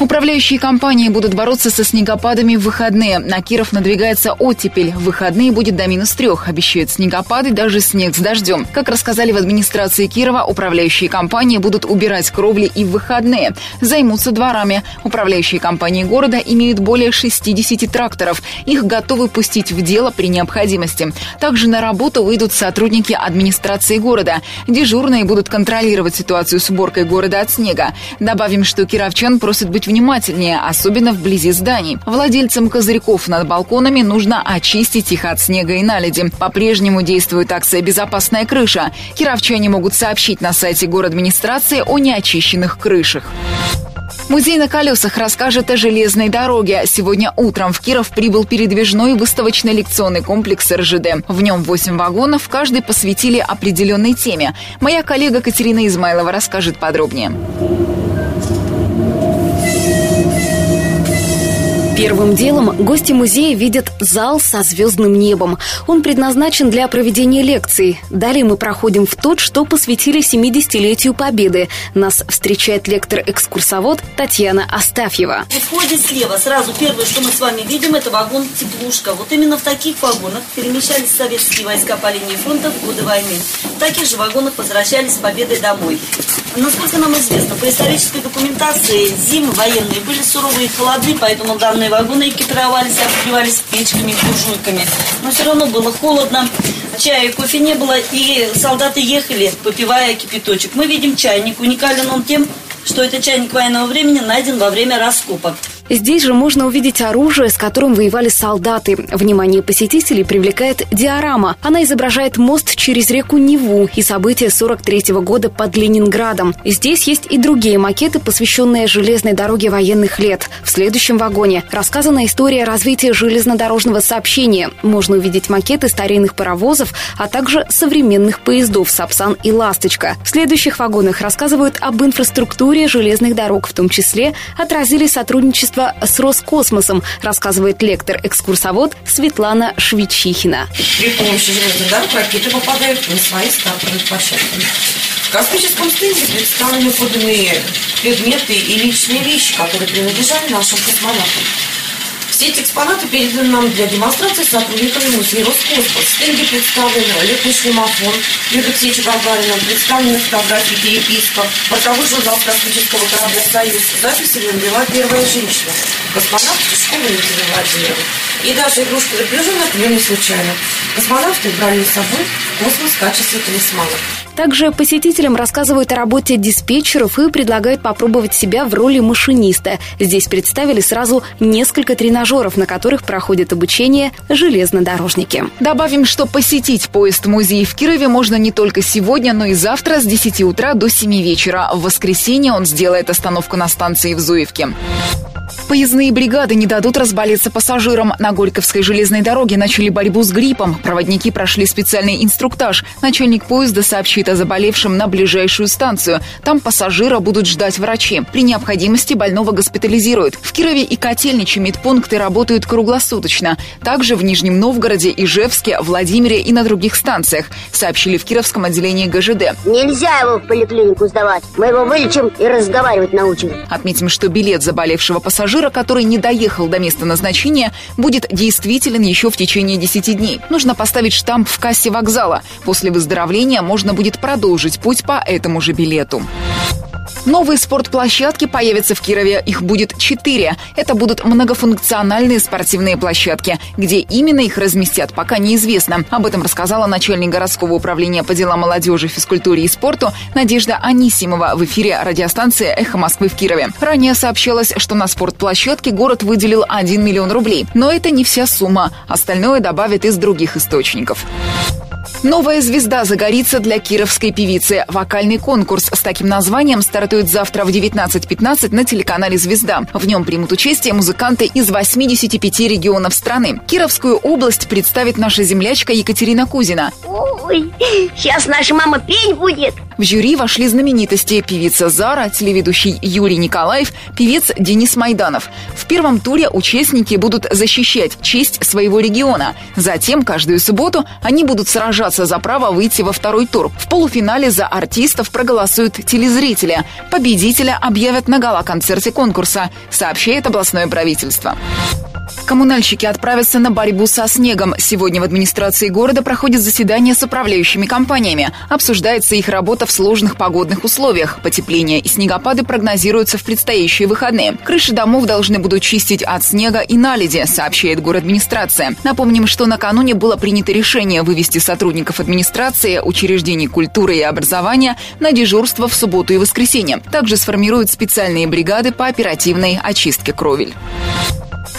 Управляющие компании будут бороться со снегопадами в выходные. На Киров надвигается оттепель. В выходные будет до минус трех. Обещают снегопады, даже снег с дождем. Как рассказали в администрации Кирова, управляющие компании будут убирать кровли и в выходные. Займутся дворами. Управляющие компании города имеют более 60 тракторов. Их готовы пустить в дело при необходимости. Также на работу выйдут сотрудники администрации города. Дежурные будут контролировать ситуацию с уборкой города от снега. Добавим, что кировчан просят быть внимательнее, особенно вблизи зданий. Владельцам козырьков над балконами нужно очистить их от снега и наледи. По-прежнему действует акция «Безопасная крыша». Кировчане могут сообщить на сайте администрации о неочищенных крышах. Музей на колесах расскажет о железной дороге. Сегодня утром в Киров прибыл передвижной выставочно-лекционный комплекс РЖД. В нем 8 вагонов, каждый посвятили определенной теме. Моя коллега Катерина Измайлова расскажет подробнее. Первым делом гости музея видят зал со звездным небом. Он предназначен для проведения лекций. Далее мы проходим в тот, что посвятили 70-летию Победы. Нас встречает лектор-экскурсовод Татьяна Астафьева. В входе слева сразу первое, что мы с вами видим, это вагон «Теплушка». Вот именно в таких вагонах перемещались советские войска по линии фронта в годы войны. В таких же вагонах возвращались с победой домой. Насколько нам известно, по исторической документации зимы военные были суровые и холодны, поэтому данные вагоны экипировались, обогревались печками, буржуйками. Но все равно было холодно, чая и кофе не было, и солдаты ехали, попивая кипяточек. Мы видим чайник. Уникален он тем, что это чайник военного времени найден во время раскопок. Здесь же можно увидеть оружие, с которым воевали солдаты. Внимание посетителей привлекает диорама. Она изображает мост через реку Неву и события 43 -го года под Ленинградом. Здесь есть и другие макеты, посвященные железной дороге военных лет. В следующем вагоне рассказана история развития железнодорожного сообщения. Можно увидеть макеты старинных паровозов, а также современных поездов «Сапсан» и «Ласточка». В следующих вагонах рассказывают об инфраструктуре железных дорог, в том числе отразили сотрудничество сотрудничество с Роскосмосом, рассказывает лектор-экскурсовод Светлана Швечихина. При помощи железных дорог ракеты попадают на свои стартовые площадки. В космическом стенде представлены поданные предметы и личные вещи, которые принадлежали нашим космонавтам. Все эти экспонаты переданы нам для демонстрации сотрудниками музея Роскосмос. В стенде представлены летный шлемофон Юрия Алексеевича Гагарина, представлены фотографии переписка, бортовой журнал космического корабля «Союз». Записи вела первая женщина, космонавт школы Екатерины Владимировны. И даже игрушка верблюжонок не случайно. Космонавты брали с собой космос в качестве талисмана. Также посетителям рассказывают о работе диспетчеров и предлагают попробовать себя в роли машиниста. Здесь представили сразу несколько тренажеров, на которых проходит обучение железнодорожники. Добавим, что посетить поезд-музей в Кирове можно не только сегодня, но и завтра с 10 утра до 7 вечера. В воскресенье он сделает остановку на станции в Зуевке. Поездные бригады не дадут разболеться пассажирам. На Горьковской железной дороге начали борьбу с гриппом. Проводники прошли специальный инструктаж. Начальник поезда сообщит о заболевшем на ближайшую станцию. Там пассажира будут ждать врачи. При необходимости больного госпитализируют. В Кирове и Котельниче медпункты работают круглосуточно. Также в Нижнем Новгороде, Ижевске, Владимире и на других станциях, сообщили в Кировском отделении ГЖД. Нельзя его в поликлинику сдавать. Мы его вылечим и разговаривать научим. Отметим, что билет заболевшего пассажира пассажира, который не доехал до места назначения, будет действителен еще в течение 10 дней. Нужно поставить штамп в кассе вокзала. После выздоровления можно будет продолжить путь по этому же билету. Новые спортплощадки появятся в Кирове. Их будет четыре. Это будут многофункциональные спортивные площадки. Где именно их разместят, пока неизвестно. Об этом рассказала начальник городского управления по делам молодежи, физкультуре и спорту Надежда Анисимова в эфире радиостанции «Эхо Москвы» в Кирове. Ранее сообщалось, что на спортплощадке город выделил 1 миллион рублей. Но это не вся сумма. Остальное добавят из других источников. Новая звезда загорится для кировской певицы. Вокальный конкурс с таким названием стартует завтра в 19.15 на телеканале «Звезда». В нем примут участие музыканты из 85 регионов страны. Кировскую область представит наша землячка Екатерина Кузина. Ой, сейчас наша мама петь будет. В жюри вошли знаменитости певица Зара, телеведущий Юрий Николаев, певец Денис Майданов. В первом туре участники будут защищать честь своего региона. Затем каждую субботу они будут сражаться за право выйти во второй тур. В полуфинале за артистов проголосуют телезрители. Победителя объявят на гала-концерте конкурса, сообщает областное правительство. Коммунальщики отправятся на борьбу со снегом. Сегодня в администрации города проходит заседание с управляющими компаниями. Обсуждается их работа в сложных погодных условиях. Потепление и снегопады прогнозируются в предстоящие выходные. Крыши домов должны будут чистить от снега и наледи, сообщает администрация. Напомним, что накануне было принято решение вывести сотрудников администрации, учреждений культуры и образования на дежурство в субботу и воскресенье. Также сформируют специальные бригады по оперативной очистке кровель.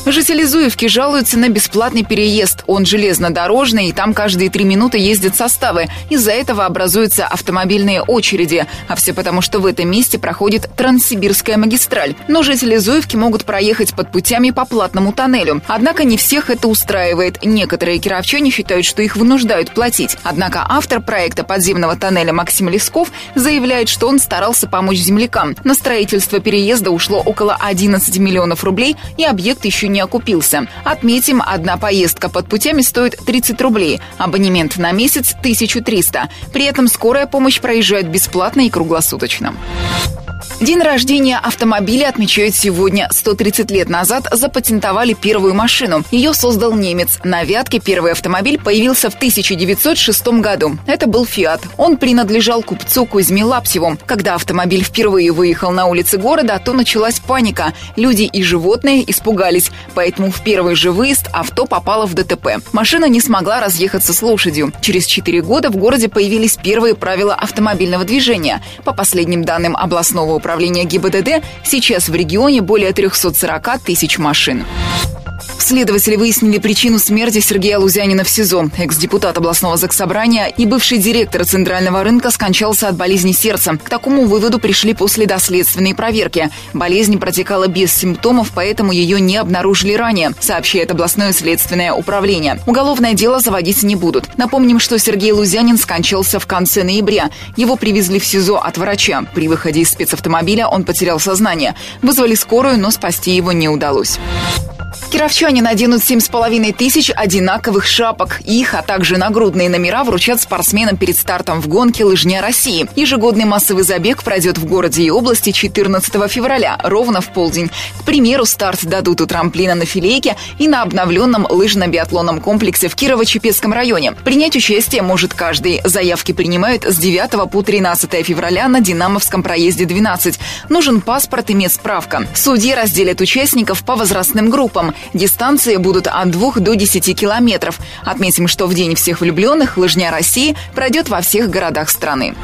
Жители Зуевки жалуются на бесплатный переезд. Он железнодорожный, и там каждые три минуты ездят составы. Из-за этого образуются автомобильные очереди. А все потому, что в этом месте проходит Транссибирская магистраль. Но жители Зуевки могут проехать под путями по платному тоннелю. Однако не всех это устраивает. Некоторые кировчане считают, что их вынуждают платить. Однако автор проекта подземного тоннеля Максим Лесков заявляет, что он старался помочь землякам. На строительство переезда ушло около 11 миллионов рублей, и объект еще не окупился. Отметим, одна поездка под путями стоит 30 рублей, абонемент на месяц – 1300. При этом скорая помощь проезжает бесплатно и круглосуточно. День рождения автомобиля отмечают сегодня. 130 лет назад запатентовали первую машину. Ее создал немец. На Вятке первый автомобиль появился в 1906 году. Это был «Фиат». Он принадлежал купцу Кузьме Лапсеву. Когда автомобиль впервые выехал на улицы города, то началась паника. Люди и животные испугались. Поэтому в первый же выезд авто попало в ДТП. Машина не смогла разъехаться с лошадью. Через 4 года в городе появились первые правила автомобильного движения. По последним данным областного управления ГИБДД сейчас в регионе более 340 тысяч машин. Следователи выяснили причину смерти Сергея Лузянина в СИЗО. Экс-депутат областного заксобрания и бывший директор Центрального рынка скончался от болезни сердца. К такому выводу пришли после доследственной проверки. Болезнь протекала без симптомов, поэтому ее не обнаружили ранее, сообщает областное следственное управление. Уголовное дело заводить не будут. Напомним, что Сергей Лузянин скончался в конце ноября. Его привезли в СИЗО от врача. При выходе из спецавтомобиля он потерял сознание. Вызвали скорую, но спасти его не удалось. Кировчане наденут 7,5 тысяч одинаковых шапок. Их, а также нагрудные номера вручат спортсменам перед стартом в гонке «Лыжня России». Ежегодный массовый забег пройдет в городе и области 14 февраля, ровно в полдень. К примеру, старт дадут у трамплина на Филейке и на обновленном лыжно-биатлонном комплексе в Кирово-Чепецком районе. Принять участие может каждый. Заявки принимают с 9 по 13 февраля на Динамовском проезде 12. Нужен паспорт и медсправка. Судьи разделят участников по возрастным группам. Дистанции будут от 2 до 10 километров. Отметим, что в День всех влюбленных лыжня России пройдет во всех городах страны.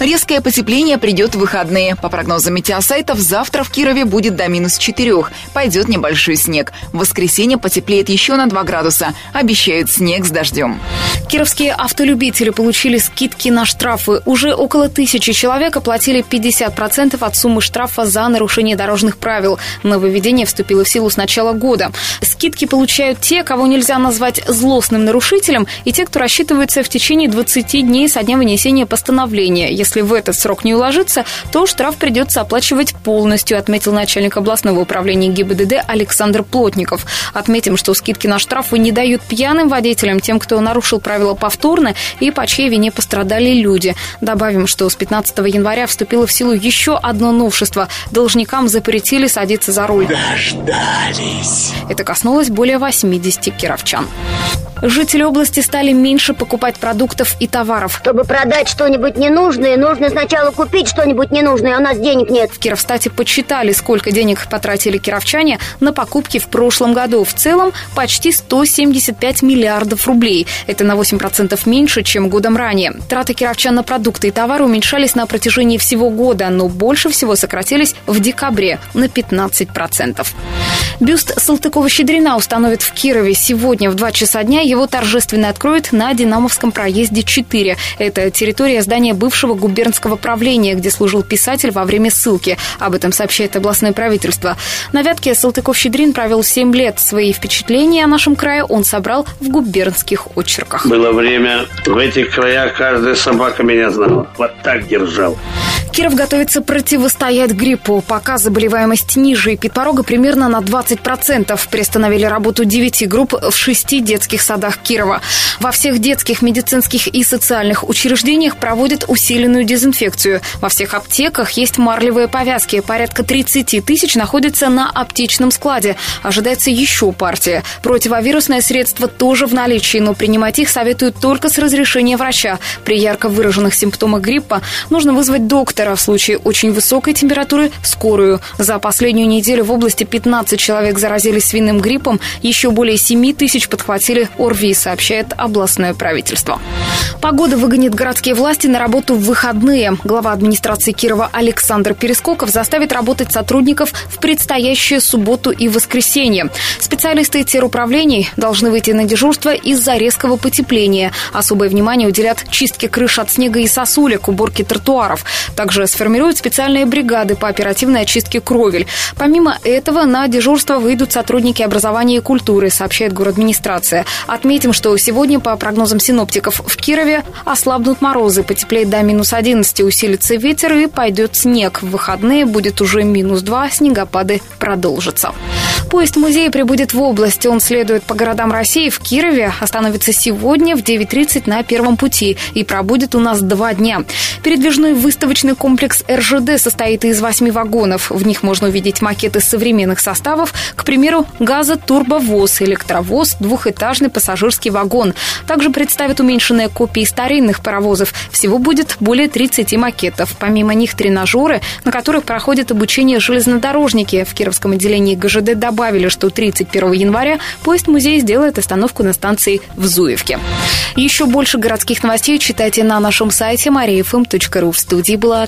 Резкое потепление придет в выходные. По прогнозам метеосайтов, завтра в Кирове будет до минус 4. Пойдет небольшой снег. В воскресенье потеплеет еще на 2 градуса. Обещают снег с дождем. Кировские автолюбители получили скидки на штрафы. Уже около тысячи человек оплатили 50% от суммы штрафа за нарушение дорожных правил. Нововведение вступило в силу с начала года. Скидки получают те, кого нельзя назвать злостным нарушителем, и те, кто рассчитывается в течение 20 дней со дня вынесения постановления. Если в этот срок не уложится, то штраф придется оплачивать полностью, отметил начальник областного управления ГИБДД Александр Плотников. Отметим, что скидки на штрафы не дают пьяным водителям, тем, кто нарушил правила повторно и по чьей вине пострадали люди. Добавим, что с 15 января вступило в силу еще одно новшество. Должникам запретили садиться за руль. Дождались. Это коснулось более 80 кировчан. Жители области стали меньше покупать продуктов и товаров. Чтобы продать что-нибудь ненужное, нужно сначала купить что-нибудь ненужное, а у нас денег нет. В Кировстате подсчитали, сколько денег потратили кировчане на покупки в прошлом году. В целом почти 175 миллиардов рублей. Это на 8% меньше, чем годом ранее. Траты кировчан на продукты и товары уменьшались на протяжении всего года, но больше всего сократились в декабре на 15%. Бюст Салтыкова-Щедрина установят в Кирове сегодня в 2 часа дня его торжественно откроют на Динамовском проезде 4. Это территория здания бывшего губернского правления, где служил писатель во время ссылки. Об этом сообщает областное правительство. На Вятке Салтыков-Щедрин провел 7 лет. Свои впечатления о нашем крае он собрал в губернских очерках. Было время, в этих краях каждая собака меня знала. Вот так держал. Киров готовится противостоять гриппу. Пока заболеваемость ниже эпидпорога примерно на 20%. Приостановили работу 9 групп в 6 детских садах Кирова. Во всех детских, медицинских и социальных учреждениях проводят усиленную дезинфекцию. Во всех аптеках есть марлевые повязки. Порядка 30 тысяч находятся на аптечном складе. Ожидается еще партия. Противовирусное средство тоже в наличии, но принимать их советуют только с разрешения врача. При ярко выраженных симптомах гриппа нужно вызвать доктора. В случае очень высокой температуры – скорую. За последнюю неделю в области 15 человек заразились свиным гриппом. Еще более 7 тысяч подхватили ОРВИ, сообщает областное правительство. Погода выгонит городские власти на работу в выходные. Глава администрации Кирова Александр Перескоков заставит работать сотрудников в предстоящую субботу и воскресенье. Специалисты теруправлений должны выйти на дежурство из-за резкого потепления. Особое внимание уделят чистке крыш от снега и сосулек, уборке тротуаров. Также сформируют специальные бригады по оперативной очистке кровель. Помимо этого, на дежурство выйдут сотрудники образования и культуры, сообщает администрация. Отметим, что сегодня, по прогнозам синоптиков, в Кирове ослабнут морозы, потеплеет до минус 11, усилится ветер и пойдет снег. В выходные будет уже минус 2, снегопады продолжатся. Поезд музея прибудет в область. Он следует по городам России. В Кирове остановится сегодня в 9.30 на первом пути и пробудет у нас два дня. Передвижной выставочный комплекс РЖД состоит из восьми вагонов. В них можно увидеть макеты современных составов, к примеру, газотурбовоз, электровоз, двухэтажный пассажирский вагон. Также представят уменьшенные копии старинных паровозов. Всего будет более 30 макетов. Помимо них тренажеры, на которых проходит обучение железнодорожники. В Кировском отделении ГЖД добавили, что 31 января поезд-музей сделает остановку на станции в Зуевке. Еще больше городских новостей читайте на нашем сайте mariafm.ru. В студии была